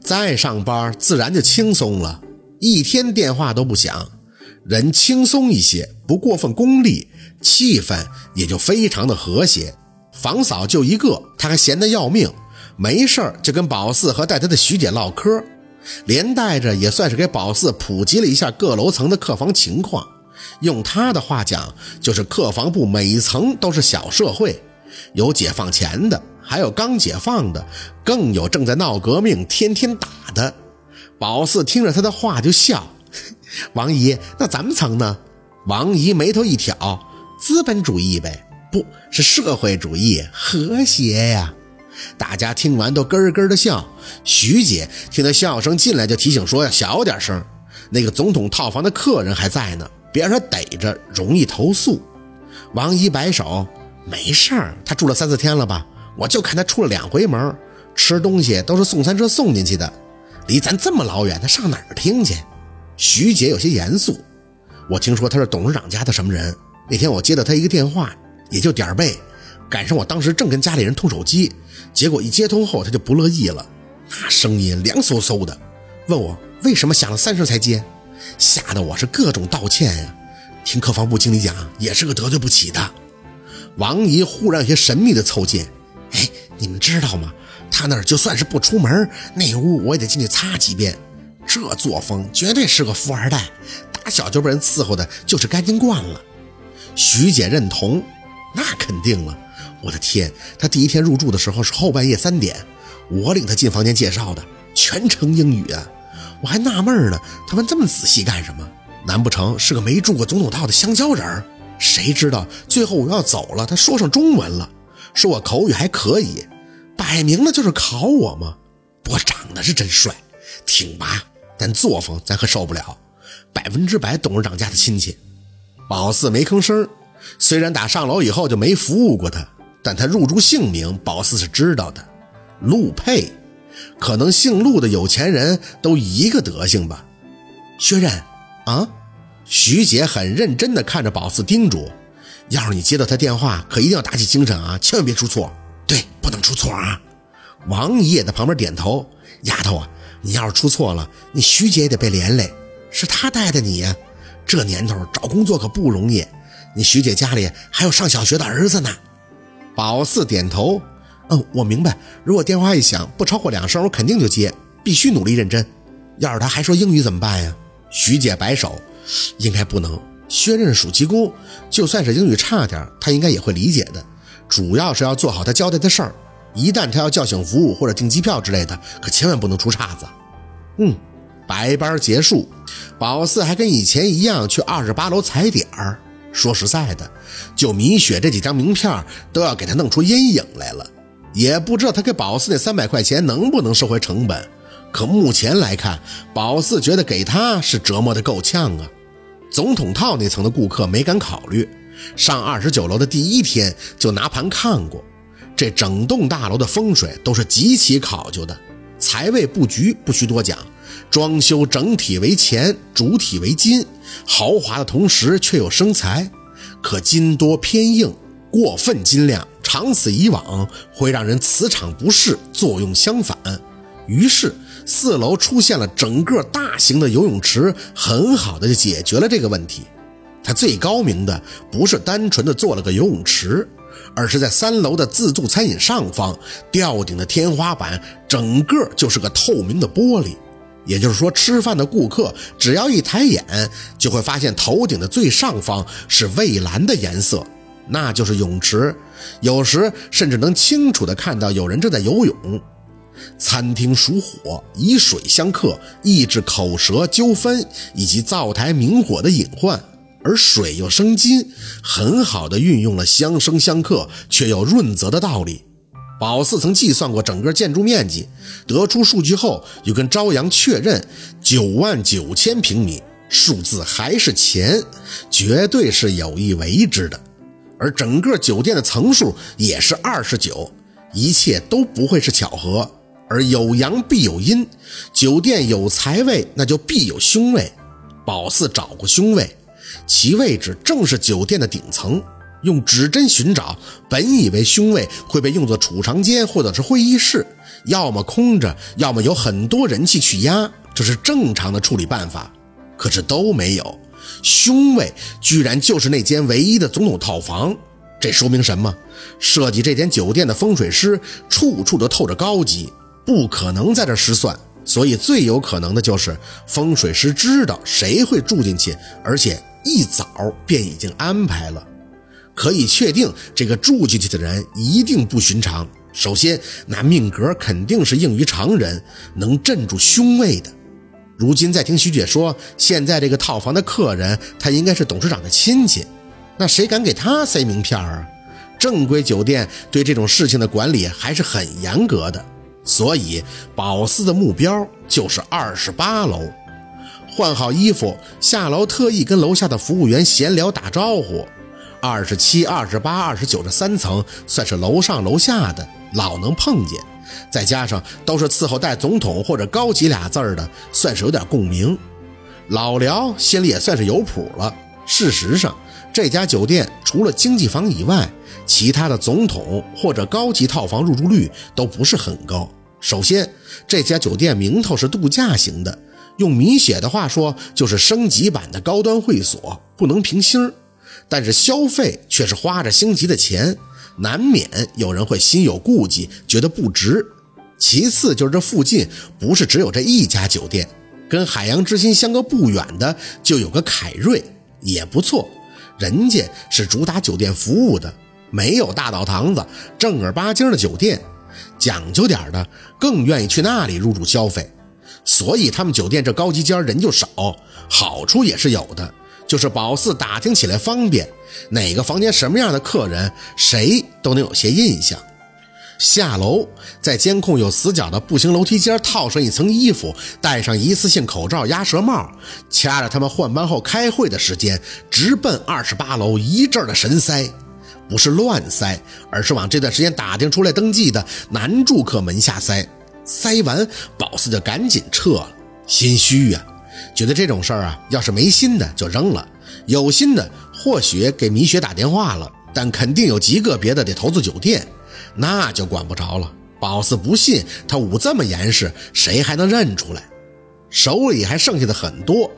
再上班自然就轻松了，一天电话都不响，人轻松一些，不过分功利，气氛也就非常的和谐。房嫂就一个，她还闲得要命，没事就跟宝四和带她的徐姐唠嗑，连带着也算是给宝四普及了一下各楼层的客房情况。用她的话讲，就是客房部每层都是小社会，有解放前的，还有刚解放的，更有正在闹革命、天天打的。宝四听着他的话就笑：“王姨，那咱们层呢？”王姨眉头一挑：“资本主义呗。”不是社会主义和谐呀！大家听完都咯咯的笑。徐姐听到笑声进来，就提醒说要小点声。那个总统套房的客人还在呢，别让他逮着，容易投诉。王姨摆手，没事儿，他住了三四天了吧？我就看他出了两回门，吃东西都是送餐车送进去的，离咱这么老远，他上哪儿听去？徐姐有些严肃，我听说他是董事长家的什么人。那天我接到他一个电话。也就点儿背，赶上我当时正跟家里人通手机，结果一接通后他就不乐意了，那声音凉飕飕的，问我为什么响了三声才接，吓得我是各种道歉呀。听客房部经理讲，也是个得罪不起的。王姨忽然有些神秘的凑近，哎，你们知道吗？他那儿就算是不出门，那屋我也得进去擦几遍。这作风绝对是个富二代，打小就被人伺候的，就是干净惯了。徐姐认同。那肯定了，我的天！他第一天入住的时候是后半夜三点，我领他进房间介绍的，全程英语啊！我还纳闷呢，他问这么仔细干什么？难不成是个没住过总统套的香蕉人？谁知道最后我要走了，他说上中文了，说我口语还可以，摆明了就是考我嘛！不过长得是真帅，挺拔，但作风咱可受不了，百分之百董事长家的亲戚。宝四没吭声。虽然打上楼以后就没服务过他，但他入住姓名，宝四是知道的，陆佩。可能姓陆的有钱人都一个德行吧。薛刃啊，徐姐很认真地看着宝四，叮嘱：要是你接到他电话，可一定要打起精神啊，千万别出错。对，不能出错啊。王姨也在旁边点头。丫头啊，你要是出错了，你徐姐也得被连累，是她带的你呀。这年头找工作可不容易。你徐姐家里还有上小学的儿子呢。宝四点头，嗯，我明白。如果电话一响，不超过两声，我肯定就接，必须努力认真。要是他还说英语怎么办呀？徐姐摆手，应该不能。薛刃暑期工，就算是英语差点，他应该也会理解的。主要是要做好他交代的事儿。一旦他要叫醒服务或者订机票之类的，可千万不能出岔子。嗯，白班结束，宝四还跟以前一样去二十八楼踩点儿。说实在的，就米雪这几张名片都要给他弄出阴影来了，也不知道他给宝四那三百块钱能不能收回成本。可目前来看，宝四觉得给他是折磨的够呛啊。总统套那层的顾客没敢考虑，上二十九楼的第一天就拿盘看过，这整栋大楼的风水都是极其考究的，财位布局不需多讲。装修整体为钱，主体为金，豪华的同时却又生财。可金多偏硬，过分金亮，长此以往会让人磁场不适，作用相反。于是四楼出现了整个大型的游泳池，很好的就解决了这个问题。它最高明的不是单纯的做了个游泳池，而是在三楼的自助餐饮上方吊顶的天花板，整个就是个透明的玻璃。也就是说，吃饭的顾客只要一抬眼，就会发现头顶的最上方是蔚蓝的颜色，那就是泳池。有时甚至能清楚的看到有人正在游泳。餐厅属火，以水相克，抑制口舌纠纷以及灶台明火的隐患，而水又生金，很好的运用了相生相克却又润泽的道理。宝四曾计算过整个建筑面积，得出数据后又跟朝阳确认九万九千平米，数字还是钱，绝对是有意为之的。而整个酒店的层数也是二十九，一切都不会是巧合。而有阳必有阴，酒店有财位，那就必有凶位。宝四找过凶位，其位置正是酒店的顶层。用指针寻找，本以为凶位会被用作储藏间或者是会议室，要么空着，要么有很多人气去压，这是正常的处理办法。可是都没有，凶位居然就是那间唯一的总统套房。这说明什么？设计这间酒店的风水师处处都透着高级，不可能在这失算。所以最有可能的就是风水师知道谁会住进去，而且一早便已经安排了。可以确定，这个住进去的人一定不寻常。首先，那命格肯定是硬于常人，能镇住凶位的。如今再听徐姐说，现在这个套房的客人，他应该是董事长的亲戚，那谁敢给他塞名片啊？正规酒店对这种事情的管理还是很严格的，所以宝四的目标就是二十八楼。换好衣服下楼，特意跟楼下的服务员闲聊打招呼。二十七、二十八、二十九这三层算是楼上楼下的，老能碰见。再加上都是伺候带总统或者高级俩字儿的，算是有点共鸣。老廖心里也算是有谱了。事实上，这家酒店除了经济房以外，其他的总统或者高级套房入住率都不是很高。首先，这家酒店名头是度假型的，用米雪的话说，就是升级版的高端会所，不能平星但是消费却是花着星级的钱。难免有人会心有顾忌，觉得不值。其次就是这附近不是只有这一家酒店，跟海洋之心相隔不远的就有个凯瑞，也不错。人家是主打酒店服务的，没有大澡堂子，正儿八经的酒店，讲究点的更愿意去那里入住消费。所以他们酒店这高级间人就少，好处也是有的。就是宝四打听起来方便，哪个房间什么样的客人，谁都能有些印象。下楼，在监控有死角的步行楼梯间套上一层衣服，戴上一次性口罩、鸭舌帽，掐着他们换班后开会的时间，直奔二十八楼一阵的神塞，不是乱塞，而是往这段时间打听出来登记的男住客门下塞。塞完，宝四就赶紧撤了，心虚呀。觉得这种事儿啊，要是没心的就扔了，有心的或许给米雪打电话了，但肯定有极个别的得投资酒店，那就管不着了。宝四不信他捂这么严实，谁还能认出来？手里还剩下的很多，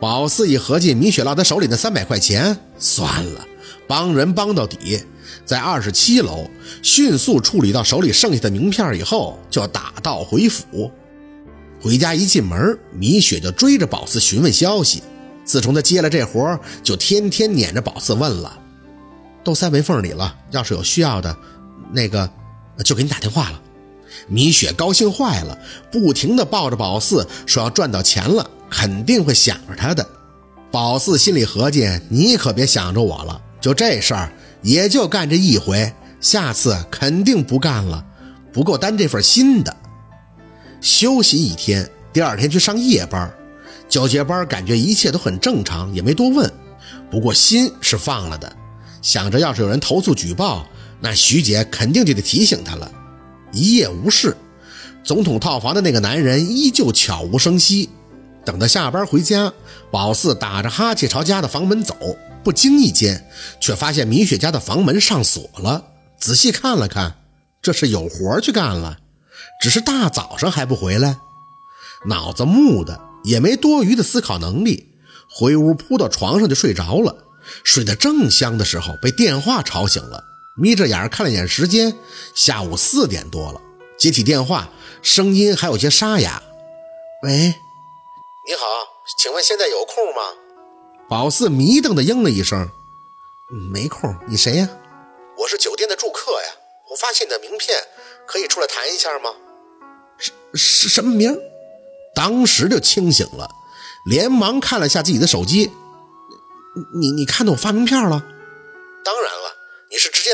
宝四一合计，米雪落他手里那三百块钱，算了，帮人帮到底。在二十七楼迅速处理到手里剩下的名片以后，就打道回府。回家一进门，米雪就追着宝四询问消息。自从他接了这活，就天天撵着宝四问了，都塞门缝里了。要是有需要的，那个就给你打电话了。米雪高兴坏了，不停地抱着宝四说要赚到钱了，肯定会想着他的。宝四心里合计，你可别想着我了，就这事儿也就干这一回，下次肯定不干了，不够担这份心的。休息一天，第二天去上夜班，交接班感觉一切都很正常，也没多问。不过心是放了的，想着要是有人投诉举报，那徐姐肯定就得提醒他了。一夜无事，总统套房的那个男人依旧悄无声息。等他下班回家，宝四打着哈欠朝家的房门走，不经意间却发现米雪家的房门上锁了。仔细看了看，这是有活去干了。只是大早上还不回来，脑子木的，也没多余的思考能力，回屋扑到床上就睡着了。睡得正香的时候，被电话吵醒了，眯着眼看了眼时间，下午四点多了。接起电话，声音还有些沙哑：“喂，你好，请问现在有空吗？”宝四迷瞪的应了一声：“没空。”你谁呀？我是酒店的住客呀。我发现你的名片，可以出来谈一下吗？是什么名？当时就清醒了，连忙看了下自己的手机。你你看到我发名片了？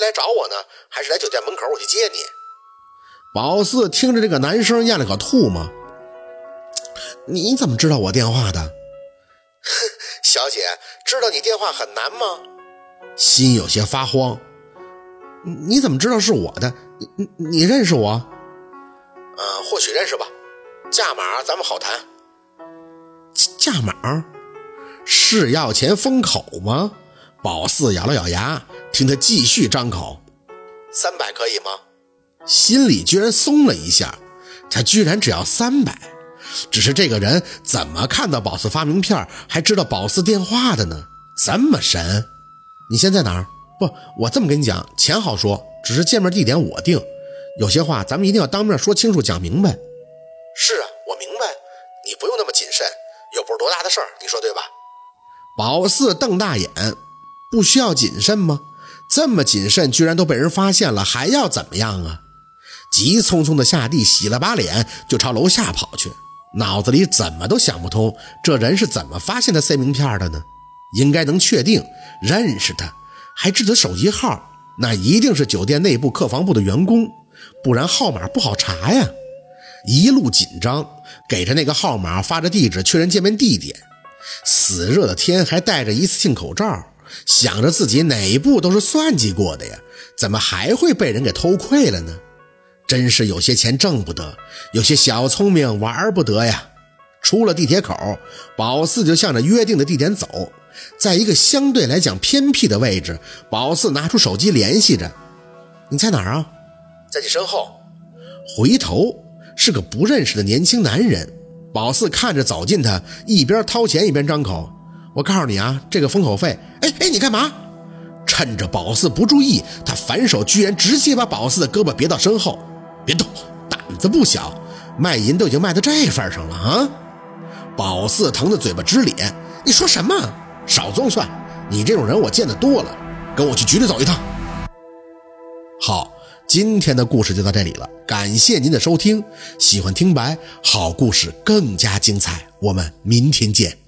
来找我呢，还是来酒店门口我去接你？宝四听着这个男生咽了口吐沫。你怎么知道我电话的？小姐，知道你电话很难吗？心有些发慌。你怎么知道是我的？你你你认识我？呃，或许认识吧。价码咱们好谈。价码是要钱封口吗？宝四咬了咬牙，听他继续张口：“三百可以吗？”心里居然松了一下，他居然只要三百。只是这个人怎么看到宝四发名片，还知道宝四电话的呢？这么神？你现在哪儿？不，我这么跟你讲，钱好说，只是见面地点我定。有些话咱们一定要当面说清楚，讲明白。是啊，我明白，你不用那么谨慎，又不是多大的事儿，你说对吧？宝四瞪大眼。不需要谨慎吗？这么谨慎，居然都被人发现了，还要怎么样啊？急匆匆的下地，洗了把脸，就朝楼下跑去。脑子里怎么都想不通，这人是怎么发现他塞名片的呢？应该能确定认识他，还知得手机号，那一定是酒店内部客房部的员工，不然号码不好查呀。一路紧张，给着那个号码，发着地址，确认见面地点。死热的天，还戴着一次性口罩。想着自己哪一步都是算计过的呀，怎么还会被人给偷窥了呢？真是有些钱挣不得，有些小聪明玩不得呀！出了地铁口，宝四就向着约定的地点走，在一个相对来讲偏僻的位置，宝四拿出手机联系着：“你在哪儿啊？在你身后。”回头是个不认识的年轻男人，宝四看着走近他，一边掏钱一边张口。我告诉你啊，这个封口费，哎哎，你干嘛？趁着宝四不注意，他反手居然直接把宝四的胳膊别到身后，别动，胆子不小，卖淫都已经卖到这份上了啊！宝四疼得嘴巴直咧，你说什么？少装蒜！你这种人我见得多了，跟我去局里走一趟。好，今天的故事就到这里了，感谢您的收听，喜欢听白好故事更加精彩，我们明天见。